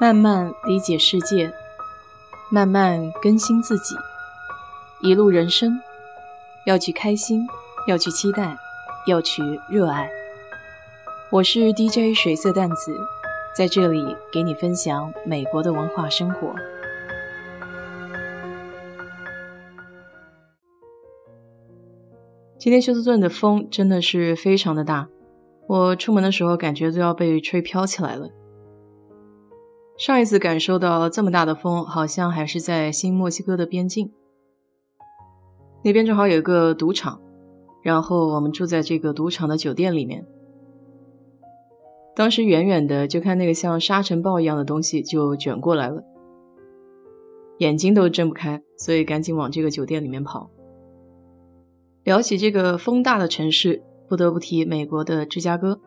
慢慢理解世界，慢慢更新自己。一路人生，要去开心，要去期待，要去热爱。我是 DJ 水色淡子，在这里给你分享美国的文化生活。今天休斯顿的风真的是非常的大，我出门的时候感觉都要被吹飘起来了。上一次感受到这么大的风，好像还是在新墨西哥的边境，那边正好有一个赌场，然后我们住在这个赌场的酒店里面。当时远远的就看那个像沙尘暴一样的东西就卷过来了，眼睛都睁不开，所以赶紧往这个酒店里面跑。聊起这个风大的城市，不得不提美国的芝加哥。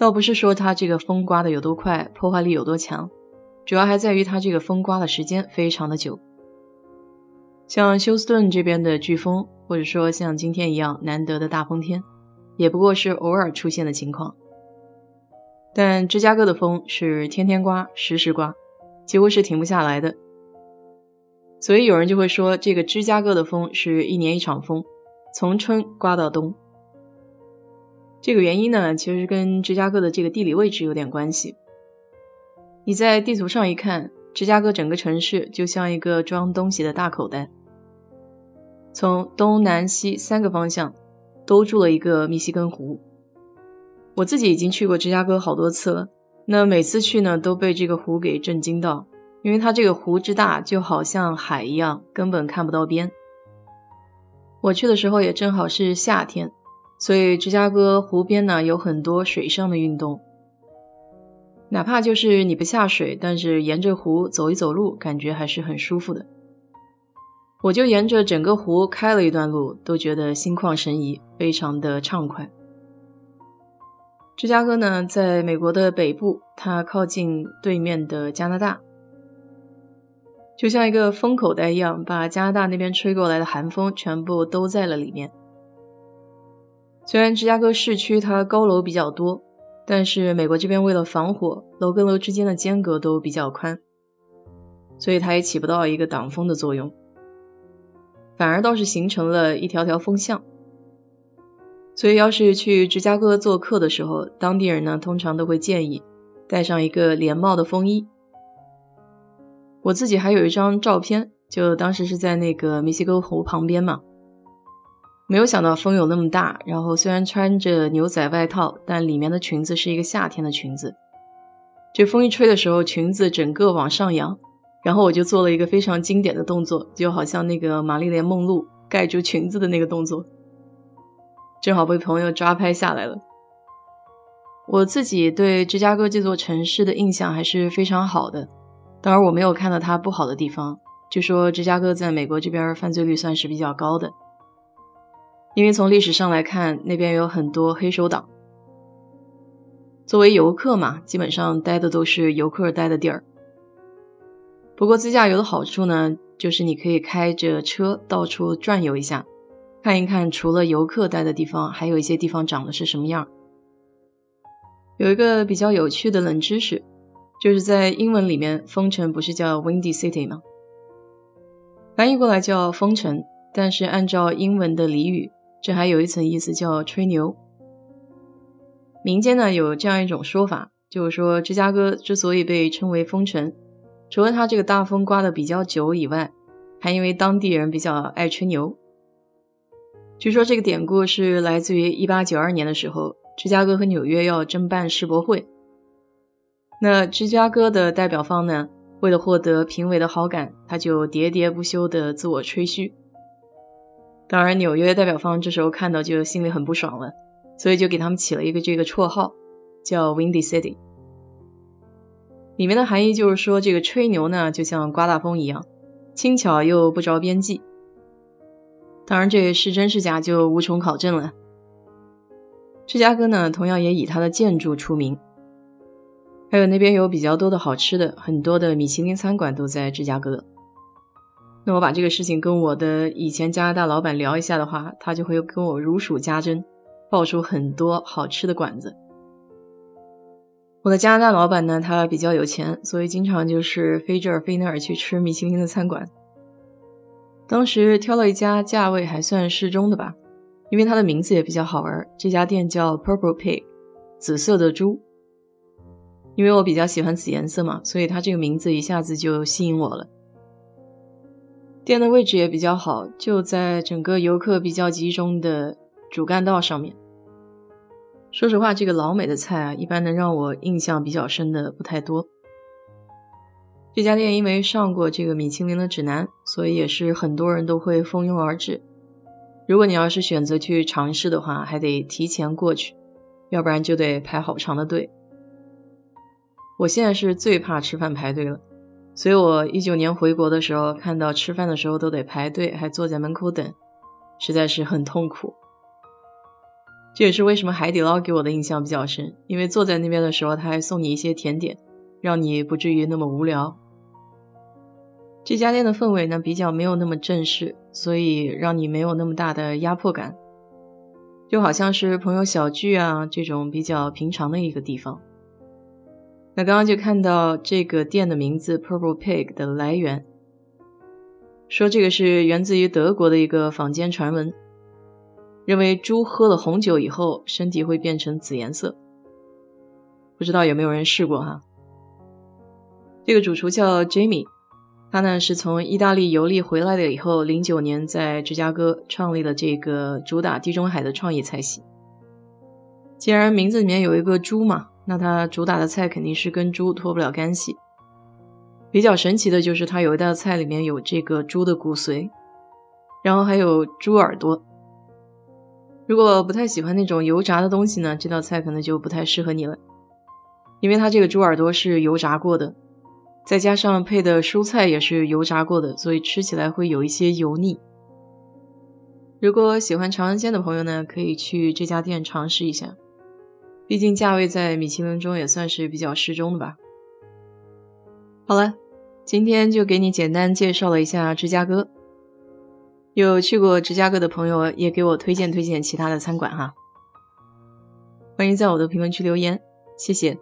倒不是说它这个风刮的有多快，破坏力有多强，主要还在于它这个风刮的时间非常的久。像休斯顿这边的飓风，或者说像今天一样难得的大风天，也不过是偶尔出现的情况。但芝加哥的风是天天刮，时时刮，几乎是停不下来的。所以有人就会说，这个芝加哥的风是一年一场风，从春刮到冬。这个原因呢，其实跟芝加哥的这个地理位置有点关系。你在地图上一看，芝加哥整个城市就像一个装东西的大口袋，从东南西三个方向都住了一个密西根湖。我自己已经去过芝加哥好多次了，那每次去呢，都被这个湖给震惊到。因为它这个湖之大，就好像海一样，根本看不到边。我去的时候也正好是夏天，所以芝加哥湖边呢有很多水上的运动。哪怕就是你不下水，但是沿着湖走一走路，感觉还是很舒服的。我就沿着整个湖开了一段路，都觉得心旷神怡，非常的畅快。芝加哥呢，在美国的北部，它靠近对面的加拿大。就像一个风口袋一样，把加拿大那边吹过来的寒风全部都在了里面。虽然芝加哥市区它高楼比较多，但是美国这边为了防火，楼跟楼之间的间隔都比较宽，所以它也起不到一个挡风的作用，反而倒是形成了一条条风巷。所以要是去芝加哥做客的时候，当地人呢通常都会建议带上一个连帽的风衣。我自己还有一张照片，就当时是在那个密西根湖旁边嘛。没有想到风有那么大，然后虽然穿着牛仔外套，但里面的裙子是一个夏天的裙子。这风一吹的时候，裙子整个往上扬，然后我就做了一个非常经典的动作，就好像那个玛丽莲梦露盖住裙子的那个动作，正好被朋友抓拍下来了。我自己对芝加哥这座城市的印象还是非常好的。当然，我没有看到它不好的地方。据说芝加哥在美国这边犯罪率算是比较高的，因为从历史上来看，那边有很多黑手党。作为游客嘛，基本上待的都是游客待的地儿。不过自驾游的好处呢，就是你可以开着车到处转悠一下，看一看除了游客待的地方，还有一些地方长得是什么样。有一个比较有趣的冷知识。就是在英文里面，风城不是叫 Windy City 吗？翻译过来叫风城，但是按照英文的俚语，这还有一层意思叫吹牛。民间呢有这样一种说法，就是说芝加哥之所以被称为风城，除了它这个大风刮的比较久以外，还因为当地人比较爱吹牛。据说这个典故是来自于1892年的时候，芝加哥和纽约要争办世博会。那芝加哥的代表方呢？为了获得评委的好感，他就喋喋不休的自我吹嘘。当然，纽约代表方这时候看到就心里很不爽了，所以就给他们起了一个这个绰号，叫 Windy City。里面的含义就是说，这个吹牛呢，就像刮大风一样，轻巧又不着边际。当然，这是真是假就无从考证了。芝加哥呢，同样也以它的建筑出名。还有那边有比较多的好吃的，很多的米其林餐馆都在芝加哥。我把这个事情跟我的以前加拿大老板聊一下的话，他就会跟我如数家珍，爆出很多好吃的馆子。我的加拿大老板呢，他比较有钱，所以经常就是飞这儿飞那儿去吃米其林的餐馆。当时挑了一家价位还算适中的吧，因为它的名字也比较好玩。这家店叫 Purple Pig，紫色的猪。因为我比较喜欢紫颜色嘛，所以它这个名字一下子就吸引我了。店的位置也比较好，就在整个游客比较集中的主干道上面。说实话，这个老美的菜啊，一般能让我印象比较深的不太多。这家店因为上过这个米其林的指南，所以也是很多人都会蜂拥而至。如果你要是选择去尝试的话，还得提前过去，要不然就得排好长的队。我现在是最怕吃饭排队了，所以我一九年回国的时候，看到吃饭的时候都得排队，还坐在门口等，实在是很痛苦。这也是为什么海底捞给我的印象比较深，因为坐在那边的时候，他还送你一些甜点，让你不至于那么无聊。这家店的氛围呢比较没有那么正式，所以让你没有那么大的压迫感，就好像是朋友小聚啊这种比较平常的一个地方。那刚刚就看到这个店的名字 Purple Pig 的来源，说这个是源自于德国的一个坊间传闻，认为猪喝了红酒以后身体会变成紫颜色。不知道有没有人试过哈？这个主厨叫 Jamie，他呢是从意大利游历回来了以后，零九年在芝加哥创立了这个主打地中海的创意菜系。既然名字里面有一个猪嘛。那它主打的菜肯定是跟猪脱不了干系。比较神奇的就是它有一道菜里面有这个猪的骨髓，然后还有猪耳朵。如果不太喜欢那种油炸的东西呢，这道菜可能就不太适合你了，因为它这个猪耳朵是油炸过的，再加上配的蔬菜也是油炸过的，所以吃起来会有一些油腻。如果喜欢尝鲜的朋友呢，可以去这家店尝试一下。毕竟价位在米其林中也算是比较适中的吧。好了，今天就给你简单介绍了一下芝加哥。有去过芝加哥的朋友也给我推荐推荐其他的餐馆哈。欢迎在我的评论区留言，谢谢。